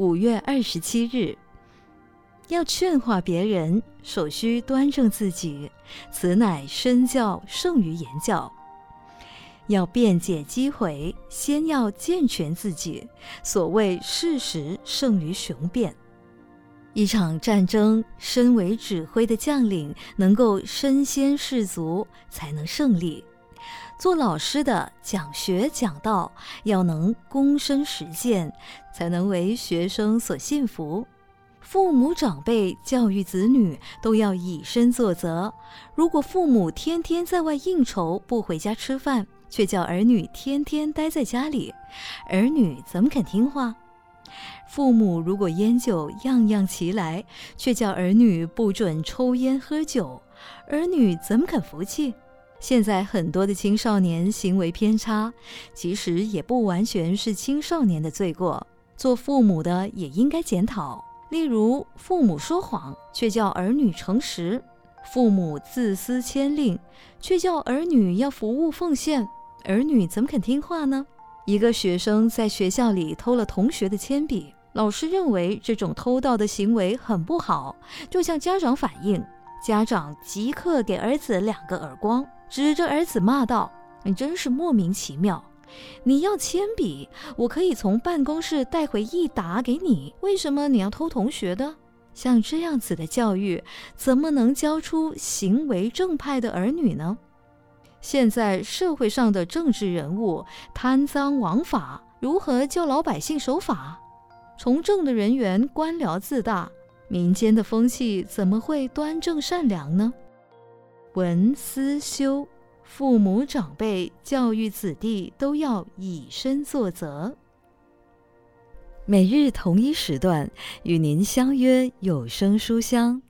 五月二十七日。要劝化别人，首需端正自己，此乃身教胜于言教。要辩解讥毁，先要健全自己。所谓事实胜于雄辩。一场战争，身为指挥的将领能够身先士卒，才能胜利。做老师的讲学讲道，要能躬身实践，才能为学生所信服。父母长辈教育子女都要以身作则。如果父母天天在外应酬，不回家吃饭，却叫儿女天天待在家里，儿女怎么肯听话？父母如果烟酒样样齐来，却叫儿女不准抽烟喝酒，儿女怎么肯服气？现在很多的青少年行为偏差，其实也不完全是青少年的罪过，做父母的也应该检讨。例如，父母说谎，却叫儿女诚实；父母自私牵令，却叫儿女要服务奉献，儿女怎么肯听话呢？一个学生在学校里偷了同学的铅笔，老师认为这种偷盗的行为很不好，就向家长反映。家长即刻给儿子两个耳光，指着儿子骂道：“你真是莫名其妙。”你要铅笔，我可以从办公室带回一沓给你。为什么你要偷同学的？像这样子的教育，怎么能教出行为正派的儿女呢？现在社会上的政治人物贪赃枉法，如何教老百姓守法？从政的人员官僚自大，民间的风气怎么会端正善良呢？文思修。父母长辈教育子弟都要以身作则。每日同一时段与您相约有声书香。